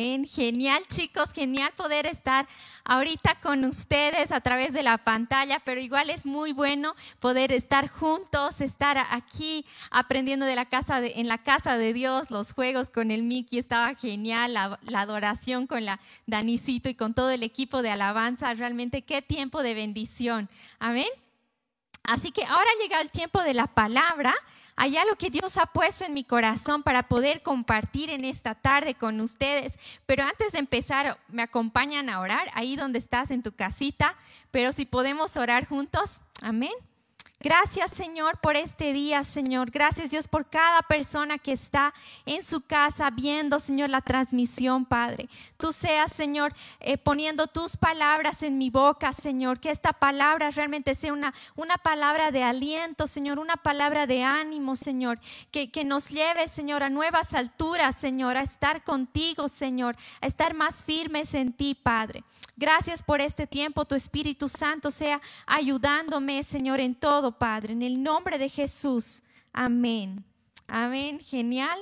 Genial, chicos, genial poder estar ahorita con ustedes a través de la pantalla, pero igual es muy bueno poder estar juntos, estar aquí aprendiendo de la casa de, en la casa de Dios, los juegos con el Mickey estaba genial, la, la adoración con la Danicito y con todo el equipo de alabanza, realmente qué tiempo de bendición. Amén. Así que ahora llega el tiempo de la palabra hay algo que Dios ha puesto en mi corazón para poder compartir en esta tarde con ustedes. Pero antes de empezar, me acompañan a orar ahí donde estás en tu casita. Pero si podemos orar juntos, amén. Gracias Señor por este día, Señor. Gracias Dios por cada persona que está en su casa viendo, Señor, la transmisión, Padre. Tú seas, Señor, eh, poniendo tus palabras en mi boca, Señor. Que esta palabra realmente sea una, una palabra de aliento, Señor, una palabra de ánimo, Señor. Que, que nos lleve, Señor, a nuevas alturas, Señor, a estar contigo, Señor, a estar más firmes en ti, Padre. Gracias por este tiempo. Tu Espíritu Santo sea ayudándome, Señor, en todo Padre, en el nombre de Jesús. Amén. Amén. Genial.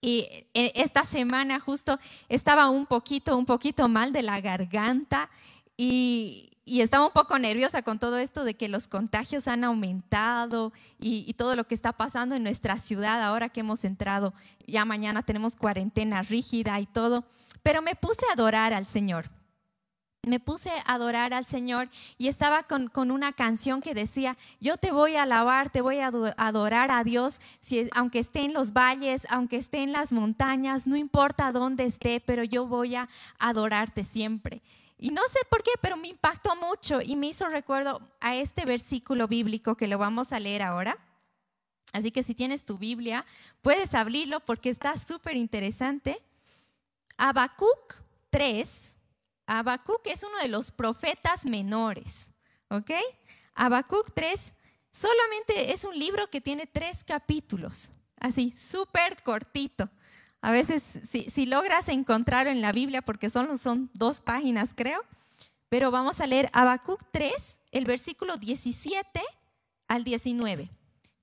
Y eh, esta semana justo estaba un poquito, un poquito mal de la garganta y, estaba un poco nerviosa con todo esto de que los contagios han aumentado y, y, todo lo que está pasando en nuestra ciudad ahora que hemos entrado. Ya mañana tenemos cuarentena rígida y todo. Pero me puse a adorar al Señor me puse a adorar al Señor y estaba con, una canción que decía, yo te voy a alabar, te voy a adorar a Dios, si, aunque esté en los valles, aunque esté en las montañas, no importa dónde esté, pero yo voy a adorarte siempre. Y no sé por qué, pero me impactó mucho y me hizo recuerdo a este versículo bíblico que lo vamos a leer ahora. Así que si tienes tu Biblia, puedes abrirlo porque está súper interesante. Habacuc 3, Habacuc es uno de los profetas menores, ¿ok? Habacuc 3 solamente es un libro que tiene tres capítulos, así, súper cortito. A veces, si, logras encontrarlo en la Biblia, porque solo son dos páginas, creo, pero vamos a leer Habacuc 3, el versículo 17 al 19,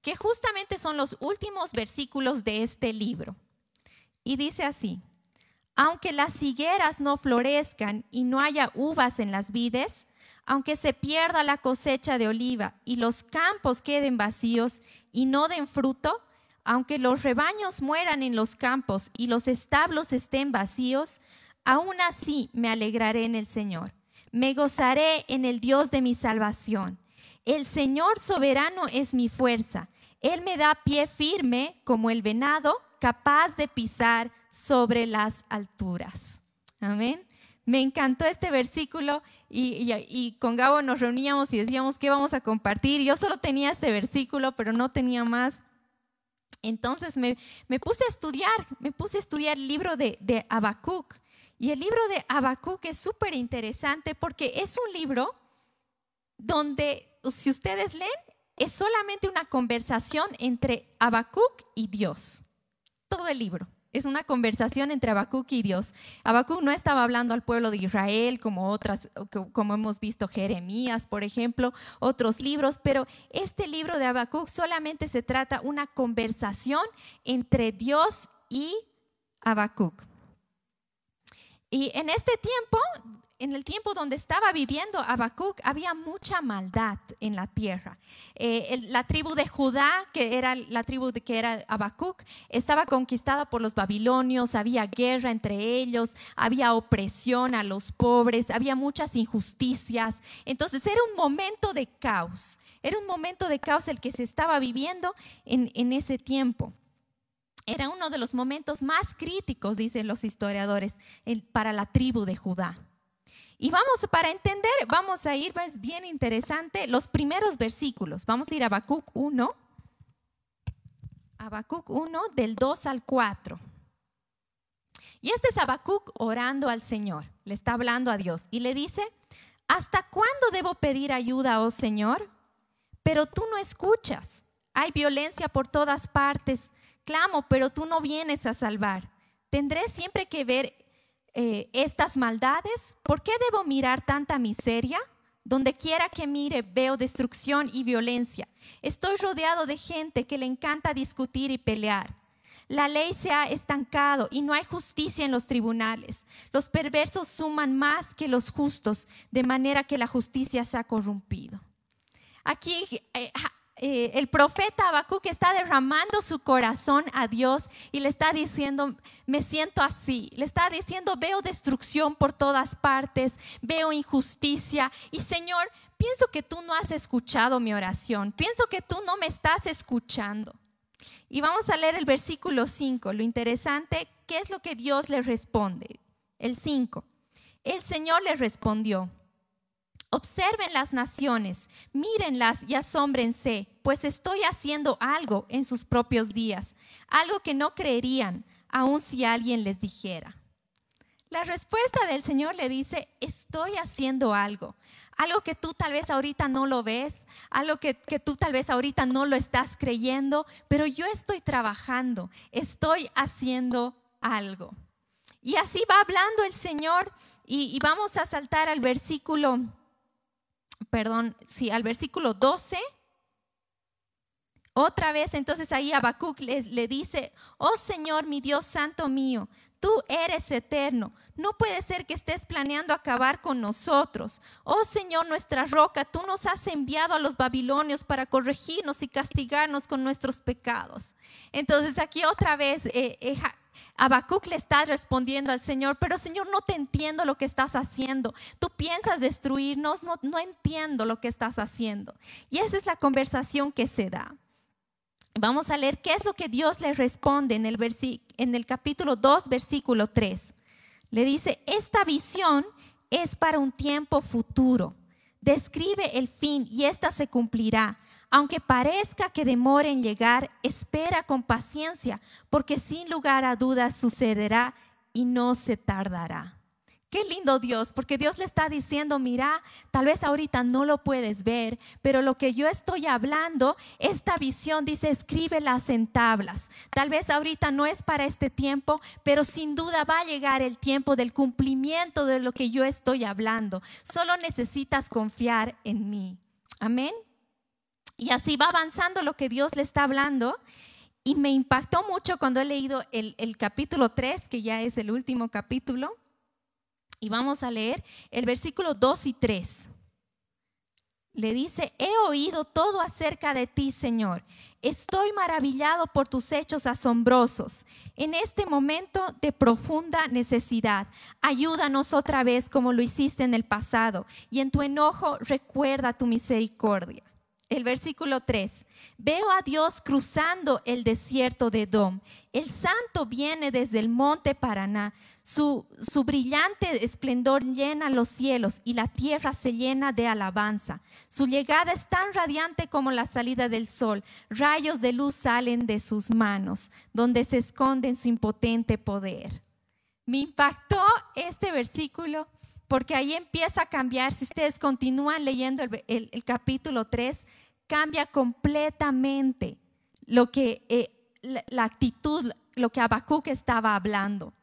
que justamente son los últimos versículos de este libro. Y dice así, aunque las higueras no florezcan y no haya uvas en las vides, aunque se pierda la cosecha de oliva y los campos queden vacíos y no den fruto, aunque los rebaños mueran en los campos y los establos estén vacíos, aún así me alegraré en el Señor. Me gozaré en el Dios de mi salvación. El Señor soberano es mi fuerza. Él me da pie firme como el venado, capaz de pisar sobre las alturas. Amén. Me encantó este versículo y, con Gabo nos reuníamos y decíamos qué vamos a compartir. Yo solo tenía este versículo, pero no tenía más. Entonces me, puse a estudiar, me puse a estudiar el libro de, de Habacuc. Y el libro de Habacuc es súper interesante porque es un libro donde, si ustedes leen, es solamente una conversación entre Habacuc y Dios. Todo el libro. Es una conversación entre Habacuc y Dios. Habacuc no estaba hablando al pueblo de Israel como otras, como hemos visto Jeremías, por ejemplo, otros libros, pero este libro de Habacuc solamente se trata una conversación entre Dios y Habacuc. Y en este tiempo en el tiempo donde estaba viviendo Habacuc había mucha maldad en la tierra. Eh, la tribu de Judá, que era la tribu de que era Habacuc, estaba conquistada por los babilonios, había guerra entre ellos, había opresión a los pobres, había muchas injusticias. Entonces era un momento de caos, era un momento de caos el que se estaba viviendo en, ese tiempo era uno de los momentos más críticos, dicen los historiadores, para la tribu de Judá. Y vamos, para entender, vamos a ir, es bien interesante, los primeros versículos. Vamos a ir a Habacuc 1, Habacuc 1, del 2 al 4. Y este es Habacuc orando al Señor, le está hablando a Dios y le dice, ¿hasta cuándo debo pedir ayuda, oh Señor? Pero tú no escuchas. Hay violencia por todas partes. Clamo, pero tú no vienes a salvar. Tendré siempre que ver eh, estas maldades? ¿Por qué debo mirar tanta miseria? Donde quiera que mire veo destrucción y violencia. Estoy rodeado de gente que le encanta discutir y pelear. La ley se ha estancado y no hay justicia en los tribunales. Los perversos suman más que los justos, de manera que la justicia se ha corrompido. Aquí eh, eh, el profeta Habacuc está derramando su corazón a Dios y le está diciendo, me siento así. Le está diciendo, veo destrucción por todas partes, veo injusticia. Y Señor, pienso que tú no has escuchado mi oración, pienso que tú no me estás escuchando. Y vamos a leer el versículo 5. Lo interesante, ¿qué es lo que Dios le responde? El 5. El Señor le respondió. Observen las naciones, mírenlas y asómbrense, pues estoy haciendo algo en sus propios días, algo que no creerían, aun si alguien les dijera. La respuesta del Señor le dice, estoy haciendo algo, algo que tú tal vez ahorita no lo ves, algo que, tú tal vez ahorita no lo estás creyendo, pero yo estoy trabajando, estoy haciendo algo. Y así va hablando el Señor y, y vamos a saltar al versículo perdón, sí, al versículo 12. Otra vez, entonces ahí Habacuc le, le dice, oh Señor, mi Dios santo mío, tú eres eterno. No puede ser que estés planeando acabar con nosotros. Oh Señor, nuestra roca, tú nos has enviado a los babilonios para corregirnos y castigarnos con nuestros pecados. Entonces aquí otra vez eh, eh, le está respondiendo al Señor, pero Señor, no te entiendo lo que estás haciendo. Tú piensas destruirnos, no, no entiendo lo que estás haciendo. Y esa es la conversación que se da. Vamos a leer qué es lo que Dios le responde en el, en el capítulo 2, versículo 3. Le dice, esta visión es para un tiempo futuro. Describe el fin y ésta se cumplirá aunque parezca que demore en llegar, espera con paciencia, porque sin lugar a dudas sucederá y no se tardará. Qué lindo Dios, porque Dios le está diciendo, mira, tal vez ahorita no lo puedes ver, pero lo que yo estoy hablando, esta visión dice, escríbelas en tablas. Tal vez ahorita no es para este tiempo, pero sin duda va a llegar el tiempo del cumplimiento de lo que yo estoy hablando. Solo necesitas confiar en mí. Amén. Y así va avanzando lo que Dios le está hablando. Y me impactó mucho cuando he leído el, capítulo 3, que ya es el último capítulo. Y vamos a leer el versículo 2 y 3. Le dice, he oído todo acerca de ti, Señor. Estoy maravillado por tus hechos asombrosos. En este momento de profunda necesidad, ayúdanos otra vez como lo hiciste en el pasado. Y en tu enojo recuerda tu misericordia el versículo 3. Veo a Dios cruzando el desierto de Edom. El santo viene desde el monte Paraná. Su, brillante esplendor llena los cielos y la tierra se llena de alabanza. Su llegada es tan radiante como la salida del sol. Rayos de luz salen de sus manos, donde se esconde su impotente poder. Me impactó este versículo porque ahí empieza a cambiar. Si ustedes continúan leyendo el, capítulo 3, cambia completamente lo que, eh, la, actitud, lo que Habacuc estaba hablando.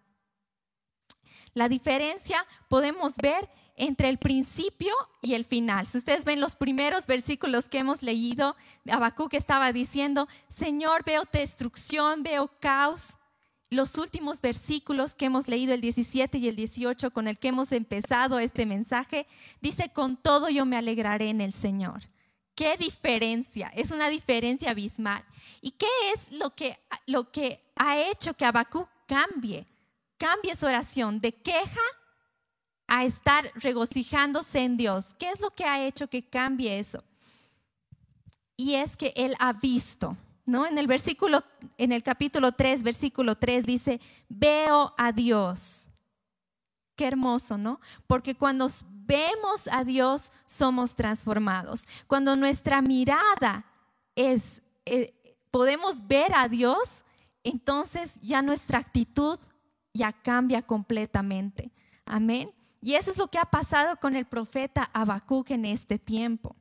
La diferencia podemos ver entre el principio y el final. Si ustedes ven los primeros versículos que hemos leído, Habacuc estaba diciendo, Señor, veo destrucción, veo caos, los últimos versículos que hemos leído, el 17 y el 18, con el que hemos empezado este mensaje, dice, con todo yo me alegraré en el Señor. ¿Qué diferencia? Es una diferencia abismal. ¿Y qué es lo que, lo que ha hecho que Abacú cambie? Cambie su oración de queja a estar regocijándose en Dios. ¿Qué es lo que ha hecho que cambie eso? Y es que él ha visto ¿no? En el versículo, en el capítulo 3, versículo 3 dice, veo a Dios. Qué hermoso, ¿no? Porque cuando vemos a Dios somos transformados. Cuando nuestra mirada es, eh, podemos ver a Dios, entonces ya nuestra actitud ya cambia completamente. Amén. Y eso es lo que ha pasado con el profeta Habacuc en este tiempo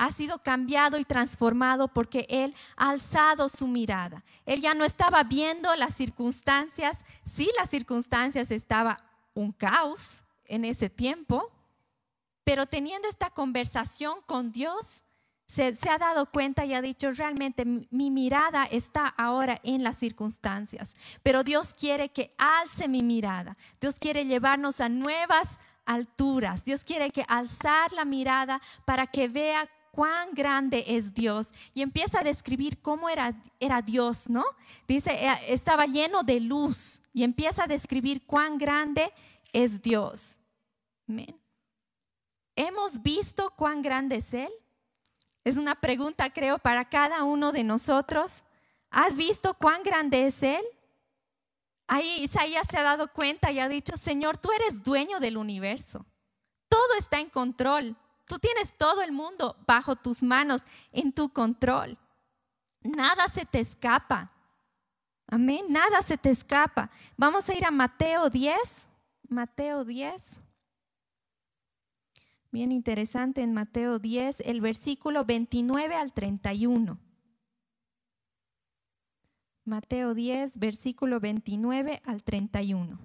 ha sido cambiado y transformado porque Él ha alzado su mirada. Él ya no estaba viendo las circunstancias, sí las circunstancias estaba un caos en ese tiempo, pero teniendo esta conversación con Dios, se, ha dado cuenta y ha dicho, realmente mi, mirada está ahora en las circunstancias, pero Dios quiere que alce mi mirada. Dios quiere llevarnos a nuevas alturas. Dios quiere que alzar la mirada para que vea cuán grande es Dios. Y empieza a describir cómo era, era Dios, ¿no? Dice, eh, estaba lleno de luz y empieza a describir cuán grande es Dios. ¿Hemos visto cuán grande es Él? Es una pregunta, creo, para cada uno de nosotros. ¿Has visto cuán grande es Él? Ahí Isaías se ha dado cuenta y ha dicho, Señor, tú eres dueño del universo. Todo está en control. Tú tienes todo el mundo bajo tus manos, en tu control. Nada se te escapa. Amén, nada se te escapa. Vamos a ir a Mateo 10. Mateo 10. Bien interesante en Mateo 10, el versículo 29 al 31. Mateo 10, versículo 29 al 31.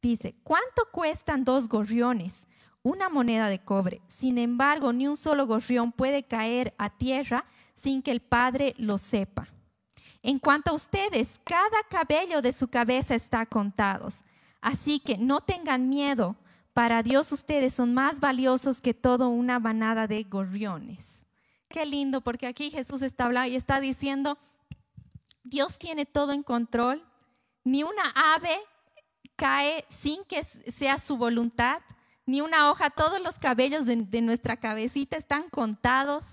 Dice, ¿cuánto cuestan dos gorriones? Una moneda de cobre. Sin embargo, ni un solo gorrión puede caer a tierra sin que el Padre lo sepa. En cuanto a ustedes, cada cabello de su cabeza está contado. Así que no tengan miedo para Dios ustedes son más valiosos que toda una banada de gorriones. Qué lindo, porque aquí Jesús está hablando y está diciendo, Dios tiene todo en control, ni una ave cae sin que sea su voluntad, ni una hoja, todos los cabellos de, de nuestra cabecita están contados.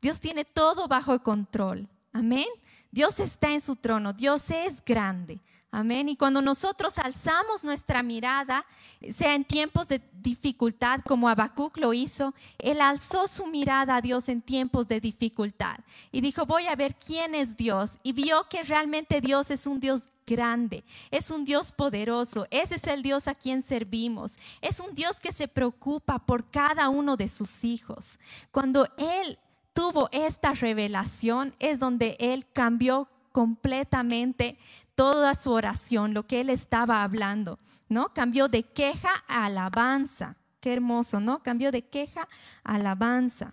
Dios tiene todo bajo control. Amén. Dios está en su trono, Dios es grande. Amén. Y cuando nosotros alzamos nuestra mirada, sea en tiempos de dificultad, como Habacuc lo hizo, él alzó su mirada a Dios en tiempos de dificultad y dijo, voy a ver quién es Dios. Y vio que realmente Dios es un Dios grande, es un Dios poderoso, ese es el Dios a quien servimos, es un Dios que se preocupa por cada uno de sus hijos. Cuando Él tuvo esta revelación es donde Él cambió completamente toda su oración, lo que él estaba hablando, ¿no? Cambió de queja a alabanza. Qué hermoso, ¿no? Cambió de queja a alabanza.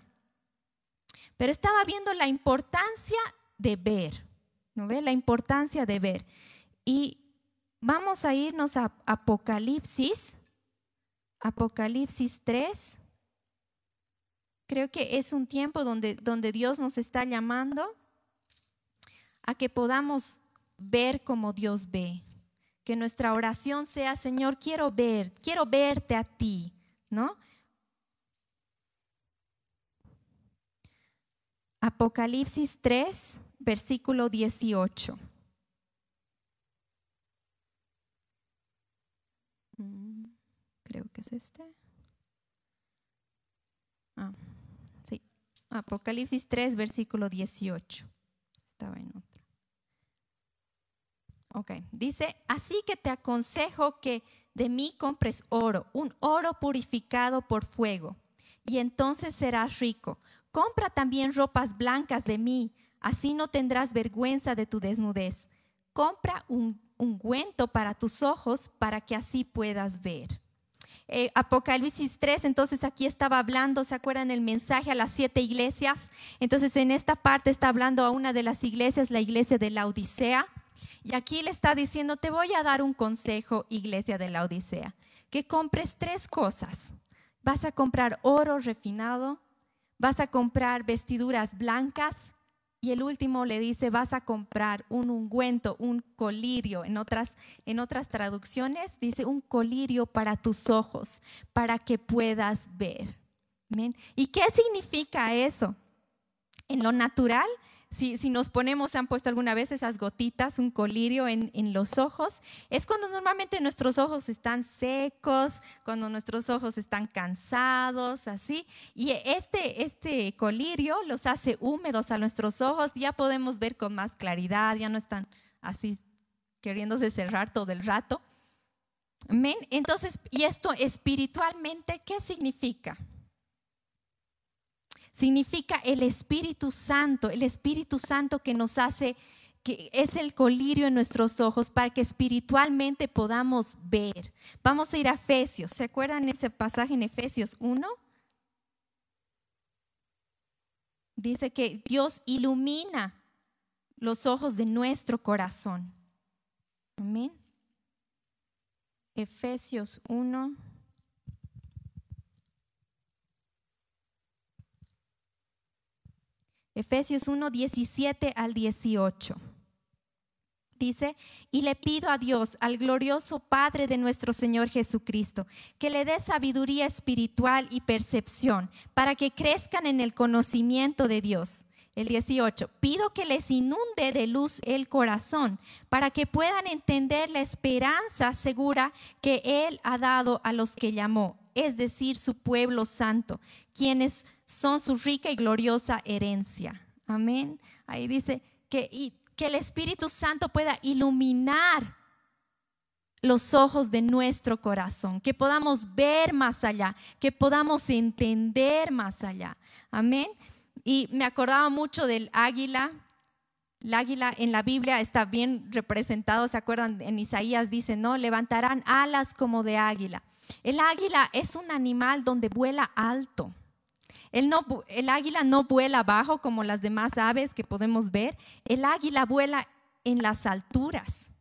Pero estaba viendo la importancia de ver, ¿no ve? La importancia de ver. Y vamos a irnos a Apocalipsis, Apocalipsis 3. Creo que es un tiempo donde, donde Dios nos está llamando a que podamos ver como Dios ve. Que nuestra oración sea, Señor, quiero ver, quiero verte a ti, ¿no? Apocalipsis 3, versículo 18. Mm, creo que es este. Ah, sí. Apocalipsis 3, versículo 18. Estaba en otro. Ok, dice, así que te aconsejo que de mí compres oro, un oro purificado por fuego, y entonces serás rico. Compra también ropas blancas de mí, así no tendrás vergüenza de tu desnudez. Compra un ungüento para tus ojos para que así puedas ver. Eh, Apocalipsis 3, entonces aquí estaba hablando, ¿se acuerdan el mensaje a las siete iglesias? Entonces en esta parte está hablando a una de las iglesias, la iglesia de la Odisea. Y aquí le está diciendo, te voy a dar un consejo, iglesia de la Odisea, que compres tres cosas. Vas a comprar oro refinado, vas a comprar vestiduras blancas y el último le dice, vas a comprar un ungüento, un colirio. En otras, en otras traducciones dice un colirio para tus ojos, para que puedas ver. ¿Y qué significa eso? En lo natural si, nos ponemos, han puesto alguna vez esas gotitas, un colirio en, los ojos, es cuando normalmente nuestros ojos están secos, cuando nuestros ojos están cansados, así. Y este, este colirio los hace húmedos a nuestros ojos, ya podemos ver con más claridad, ya no están así queriéndose cerrar todo el rato. Amén. Entonces, ¿y esto espiritualmente qué significa? Significa el Espíritu Santo, el Espíritu Santo que nos hace, que es el colirio en nuestros ojos para que espiritualmente podamos ver. Vamos a ir a Efesios, ¿se acuerdan ese pasaje en Efesios 1? dice que Dios ilumina los ojos de nuestro corazón. Amén. Efesios 1. Efesios 1, 17 al 18. Dice, y le pido a Dios, al glorioso Padre de nuestro Señor Jesucristo, que le dé sabiduría espiritual y percepción para que crezcan en el conocimiento de Dios. El 18, pido que les inunde de luz el corazón para que puedan entender la esperanza segura que Él ha dado a los que llamó, es decir, su pueblo santo, quienes son su rica y gloriosa herencia. Amén. Ahí dice que, que el Espíritu Santo pueda iluminar los ojos de nuestro corazón, que podamos ver más allá, que podamos entender más allá. Amén. Y me acordaba mucho del águila. El águila en la Biblia está bien representado, ¿se acuerdan? En Isaías dice, no, levantarán alas como de águila. El águila es un animal donde vuela alto. El, águila no vuela bajo como las demás aves que podemos ver. El águila vuela en las alturas.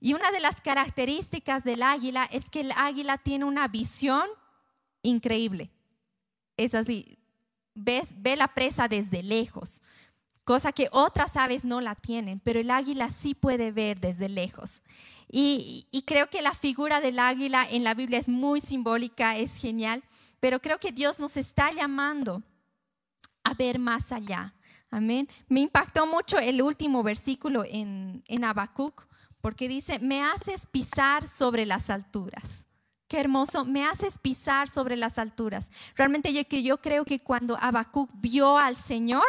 Y una de las características del águila es que el águila tiene una visión increíble. Es así, ves, ve la presa desde lejos, cosa que otras aves no la tienen, pero el águila sí puede ver desde lejos. y creo que la figura del águila en la Biblia es muy simbólica, es genial pero creo que Dios nos está llamando a ver más allá. Amén. Me impactó mucho el último versículo en, en Habacuc, porque dice, me haces pisar sobre las alturas. Qué hermoso, me haces pisar sobre las alturas. Realmente yo, yo creo que cuando Habacuc vio al Señor,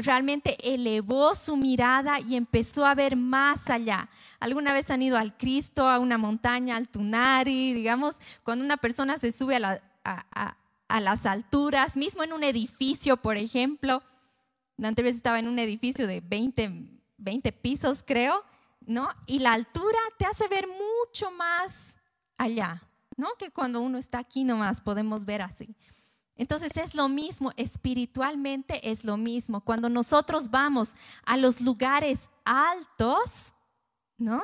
realmente elevó su mirada y empezó a ver más allá. ¿Alguna vez han ido al Cristo, a una montaña, al Tunari? Digamos, cuando una persona se sube a la, a, las alturas, mismo en un edificio, por ejemplo. Antes estaba en un edificio de 20, 20 pisos, creo, ¿no? Y la altura te hace ver mucho más allá, ¿no? Que cuando uno está aquí nomás podemos ver así. Entonces es lo mismo, espiritualmente es lo mismo. Cuando nosotros vamos a los lugares altos, ¿no?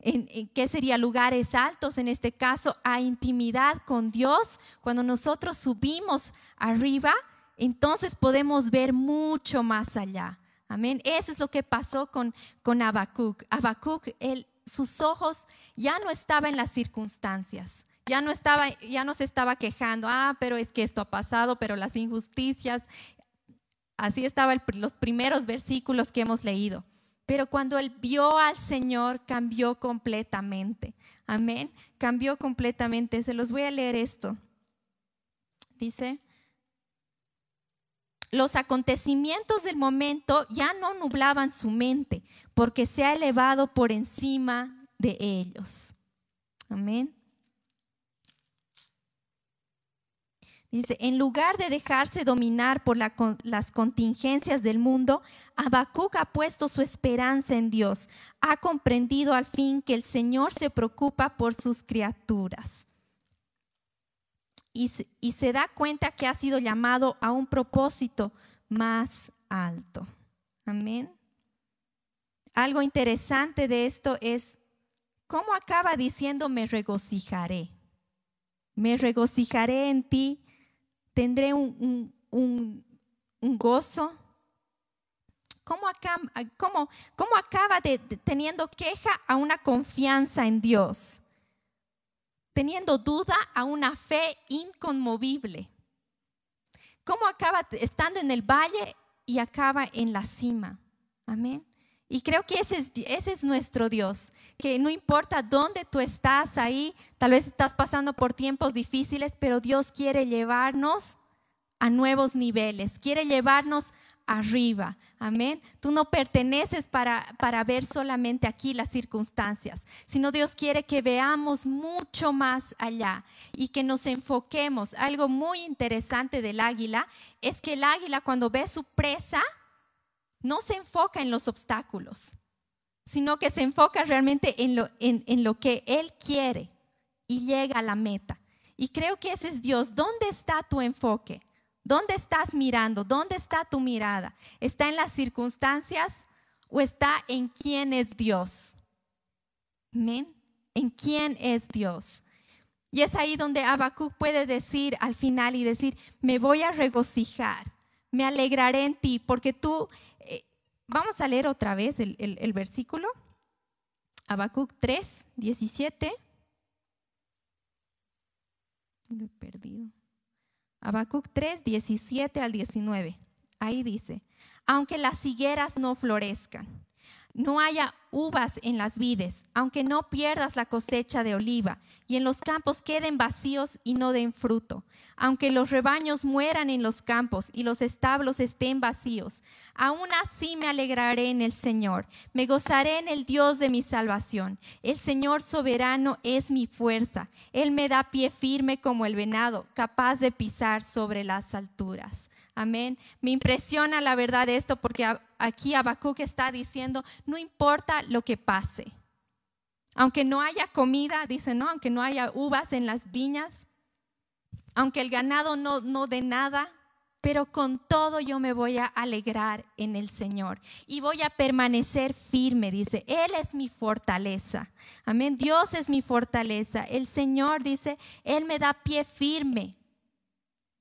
en, qué sería lugares altos, en este caso, a intimidad con Dios, cuando nosotros subimos arriba, entonces podemos ver mucho más allá. Amén. Eso es lo que pasó con, con Habacuc. Habacuc, sus ojos ya no estaban en las circunstancias. Ya no, estaba, ya se estaba quejando, ah, pero es que esto ha pasado, pero las injusticias. Así estaban los primeros versículos que hemos leído. Pero cuando él vio al Señor, cambió completamente. Amén. Cambió completamente. Se los voy a leer esto. Dice, los acontecimientos del momento ya no nublaban su mente, porque se ha elevado por encima de ellos. Amén. Dice, en lugar de dejarse dominar por las contingencias del mundo, Habacuc ha puesto su esperanza en Dios. Ha comprendido al fin que el Señor se preocupa por sus criaturas. Y, y se da cuenta que ha sido llamado a un propósito más alto. Amén. Algo interesante de esto es cómo acaba diciendo me regocijaré. Me regocijaré en ti tendré un, gozo. ¿Cómo, acaba de, teniendo queja a una confianza en Dios? Teniendo duda a una fe inconmovible. ¿Cómo acaba estando en el valle y acaba en la cima? Amén. Y creo que ese es, nuestro Dios, que no importa dónde tú estás ahí, tal vez estás pasando por tiempos difíciles, pero Dios quiere llevarnos a nuevos niveles, quiere llevarnos arriba. Amén. Tú no perteneces para, para ver solamente aquí las circunstancias, sino Dios quiere que veamos mucho más allá y que nos enfoquemos. Algo muy interesante del águila es que el águila cuando ve su presa, no se enfoca en los obstáculos, sino que se enfoca realmente en lo, que Él quiere y llega a la meta. Y creo que ese es Dios. ¿Dónde está tu enfoque? ¿Dónde estás mirando? ¿Dónde está tu mirada? ¿Está en las circunstancias o está en quién es Dios? Amén. ¿En quién es Dios? Y es ahí donde Habacuc puede decir al final y decir, me voy a regocijar, me alegraré en ti, porque tú, vamos a leer otra vez el, el versículo, Habacuc 3, 17. Lo he perdido. Habacuc 3, 17 al 19. Ahí dice, aunque las higueras no florezcan, no haya uvas en las vides, aunque no pierdas la cosecha de oliva, y en los campos queden vacíos y no den fruto, aunque los rebaños mueran en los campos y los establos estén vacíos, aún así me alegraré en el Señor, me gozaré en el Dios de mi salvación. El Señor soberano es mi fuerza, Él me da pie firme como el venado, capaz de pisar sobre las alturas. Amén. Me impresiona la verdad esto porque aquí Habacuc está diciendo, no importa lo que pase. Aunque no haya comida, dice, no, aunque no haya uvas en las viñas, aunque el ganado no, no dé nada, pero con todo yo me voy a alegrar en el Señor y voy a permanecer firme, dice, Él es mi fortaleza. Amén, Dios es mi fortaleza. El Señor dice, Él me da pie firme.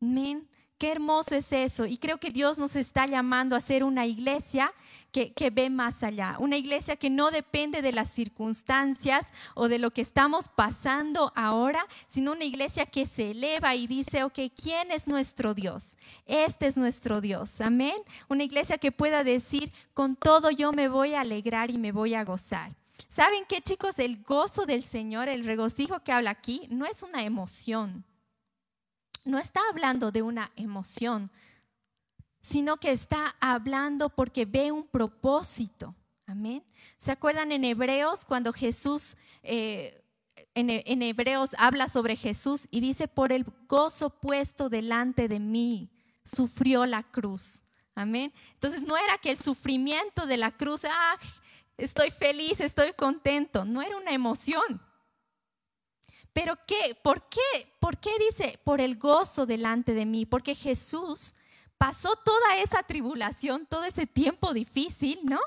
Amén. Qué hermoso es eso. Y creo que Dios nos está llamando a ser una iglesia que, que, ve más allá. Una iglesia que no depende de las circunstancias o de lo que estamos pasando ahora, sino una iglesia que se eleva y dice, ok, ¿quién es nuestro Dios? Este es nuestro Dios. Amén. Una iglesia que pueda decir, con todo yo me voy a alegrar y me voy a gozar. ¿Saben qué chicos? El gozo del Señor, el regocijo que habla aquí, no es una emoción no está hablando de una emoción, sino que está hablando porque ve un propósito. Amén. ¿Se acuerdan en Hebreos cuando Jesús, eh, en, en, Hebreos habla sobre Jesús y dice, por el gozo puesto delante de mí, sufrió la cruz. Amén. Entonces no era que el sufrimiento de la cruz, ah, estoy feliz, estoy contento, no era una emoción. Pero ¿qué? ¿Por qué? ¿Por qué dice por el gozo delante de mí? Porque Jesús pasó toda esa tribulación, todo ese tiempo difícil, ¿no?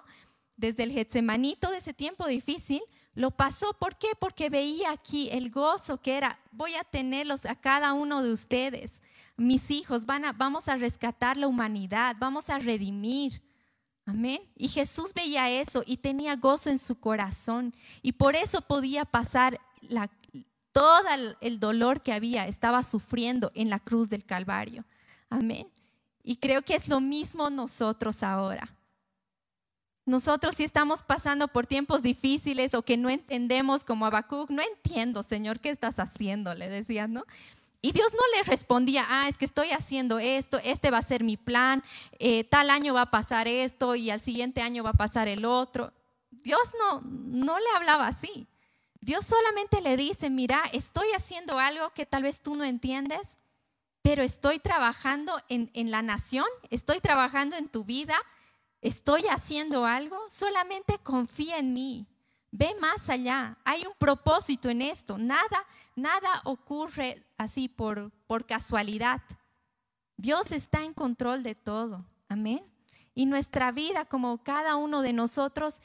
Desde el Getsemaní, todo ese tiempo difícil, lo pasó. ¿Por qué? Porque veía aquí el gozo que era, voy a tenerlos a cada uno de ustedes, mis hijos, van a, vamos a rescatar la humanidad, vamos a redimir. Amén. Y Jesús veía eso y tenía gozo en su corazón y por eso podía pasar la, todo el dolor que había, estaba sufriendo en la cruz del Calvario. Amén. Y creo que es lo mismo nosotros ahora. Nosotros si estamos pasando por tiempos difíciles o que no entendemos como Habacuc, no entiendo, Señor, ¿qué estás haciendo? Le decías, ¿no? Y Dios no le respondía, ah, es que estoy haciendo esto, este va a ser mi plan, eh, tal año va a pasar esto y al siguiente año va a pasar el otro. Dios no, no le hablaba así. Dios solamente le dice, mira, estoy haciendo algo que tal vez tú no entiendes, pero estoy trabajando en, la nación, estoy trabajando en tu vida, estoy haciendo algo, solamente confía en mí. Ve más allá, hay un propósito en esto, nada, nada ocurre así por, por casualidad. Dios está en control de todo. Amén. Y nuestra vida, como cada uno de nosotros,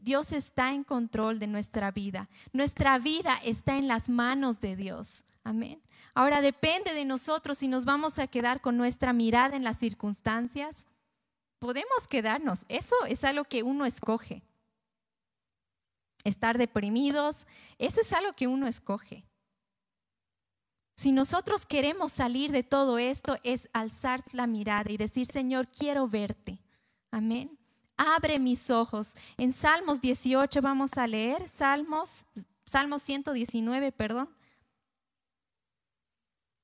Dios está en control de nuestra vida. Nuestra vida está en las manos de Dios. Amén. Ahora depende de nosotros si nos vamos a quedar con nuestra mirada en las circunstancias. Podemos quedarnos. Eso es algo que uno escoge. Estar deprimidos, eso es algo que uno escoge. Si nosotros queremos salir de todo esto, es alzar la mirada y decir, Señor, quiero verte. Amén. Abre mis ojos. En Salmos 18 vamos a leer, Salmos, Salmos 119, perdón.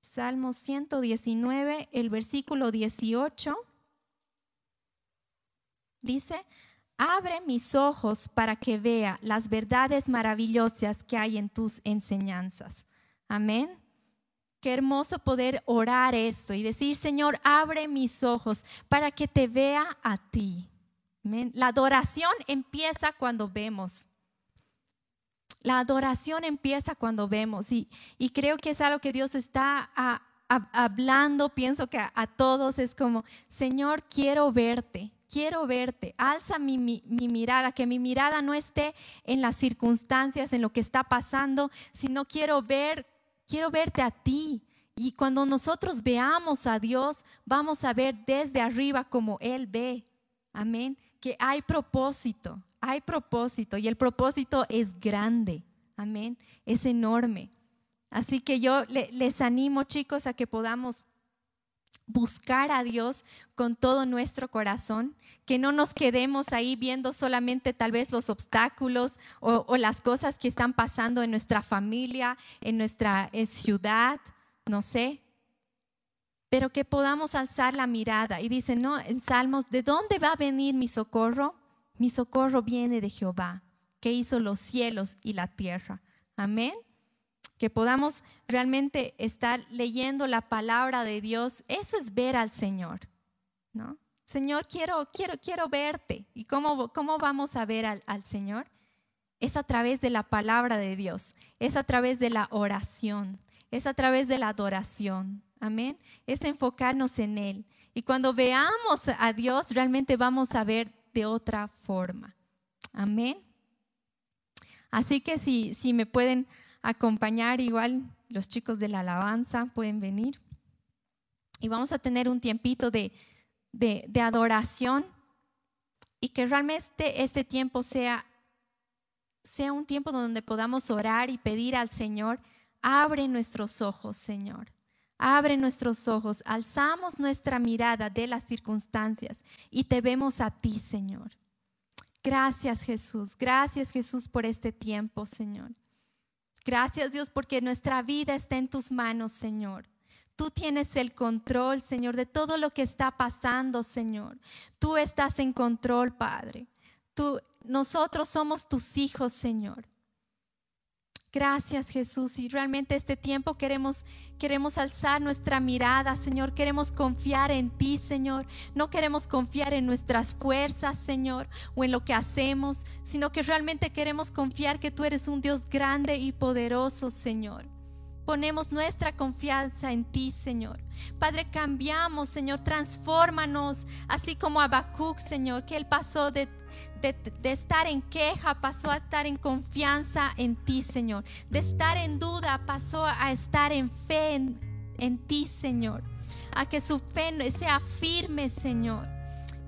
Salmos 119, el versículo 18. Dice, abre mis ojos para que vea las verdades maravillosas que hay en tus enseñanzas. Amén. Qué hermoso poder orar esto y decir, Señor, abre mis ojos para que te vea a ti. La adoración empieza cuando vemos. La adoración empieza cuando vemos y, creo que es algo que Dios está hablando, pienso que a, todos es como, Señor, quiero verte, quiero verte, alza mi, mirada, que mi mirada no esté en las circunstancias, en lo que está pasando, sino quiero ver, quiero verte a ti. Y cuando nosotros veamos a Dios, vamos a ver desde arriba como Él ve. Amén. Que hay propósito, hay propósito y el propósito es grande. Amén. Es enorme. Así que yo les animo, chicos, a que podamos buscar a Dios con todo nuestro corazón, que no nos quedemos ahí viendo solamente tal vez los obstáculos o, las cosas que están pasando en nuestra familia, en nuestra ciudad, no sé, pero que podamos alzar la mirada. Y dice, no, en Salmos, ¿de dónde va a venir mi socorro? Mi socorro viene de Jehová, que hizo los cielos y la tierra. Amén que podamos realmente estar leyendo la palabra de Dios, eso es ver al Señor, ¿no? Señor, quiero, quiero, quiero verte. ¿Y cómo, cómo vamos a ver al, al Señor? Es a través de la palabra de Dios, es a través de la oración, es a través de la adoración. Amén. Es enfocarnos en Él. Y cuando veamos a Dios, realmente vamos a ver de otra forma. Amén. Así que si, si me pueden acompañar igual los chicos de la alabanza, pueden venir. Y vamos a tener un tiempito de, de, adoración y que realmente este tiempo sea, sea un tiempo donde podamos orar y pedir al Señor, abre nuestros ojos, Señor. Abre nuestros ojos, alzamos nuestra mirada de las circunstancias y te vemos a ti, Señor. Gracias Jesús, gracias Jesús por este tiempo, Señor. Gracias Dios porque nuestra vida está en tus manos, Señor. Tú tienes el control, Señor, de todo lo que está pasando, Señor. Tú estás en control, Padre. Tú, nosotros somos tus hijos, Señor. Gracias Jesús. Y realmente este tiempo queremos, queremos alzar nuestra mirada, Señor. Queremos confiar en ti, Señor. No queremos confiar en nuestras fuerzas, Señor, o en lo que hacemos, sino que realmente queremos confiar que tú eres un Dios grande y poderoso, Señor. Ponemos nuestra confianza en ti, Señor. Padre, cambiamos, Señor, transfórmanos, así como Habacuc, Señor, que él pasó de de, estar en queja pasó a estar en confianza en ti, Señor. De estar en duda pasó a estar en fe en, en ti, Señor. A que su fe sea firme, Señor.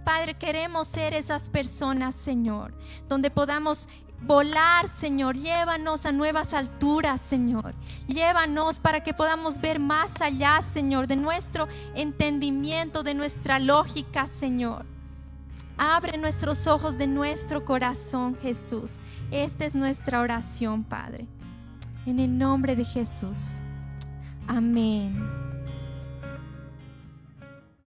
Padre, queremos ser esas personas, Señor, donde podamos volar, Señor. Llévanos a nuevas alturas, Señor. Llévanos para que podamos ver más allá, Señor, de nuestro entendimiento, de nuestra lógica, Señor. Abre nuestros ojos de nuestro corazón, Jesús. Esta es nuestra oración, Padre. En el nombre de Jesús. Amén.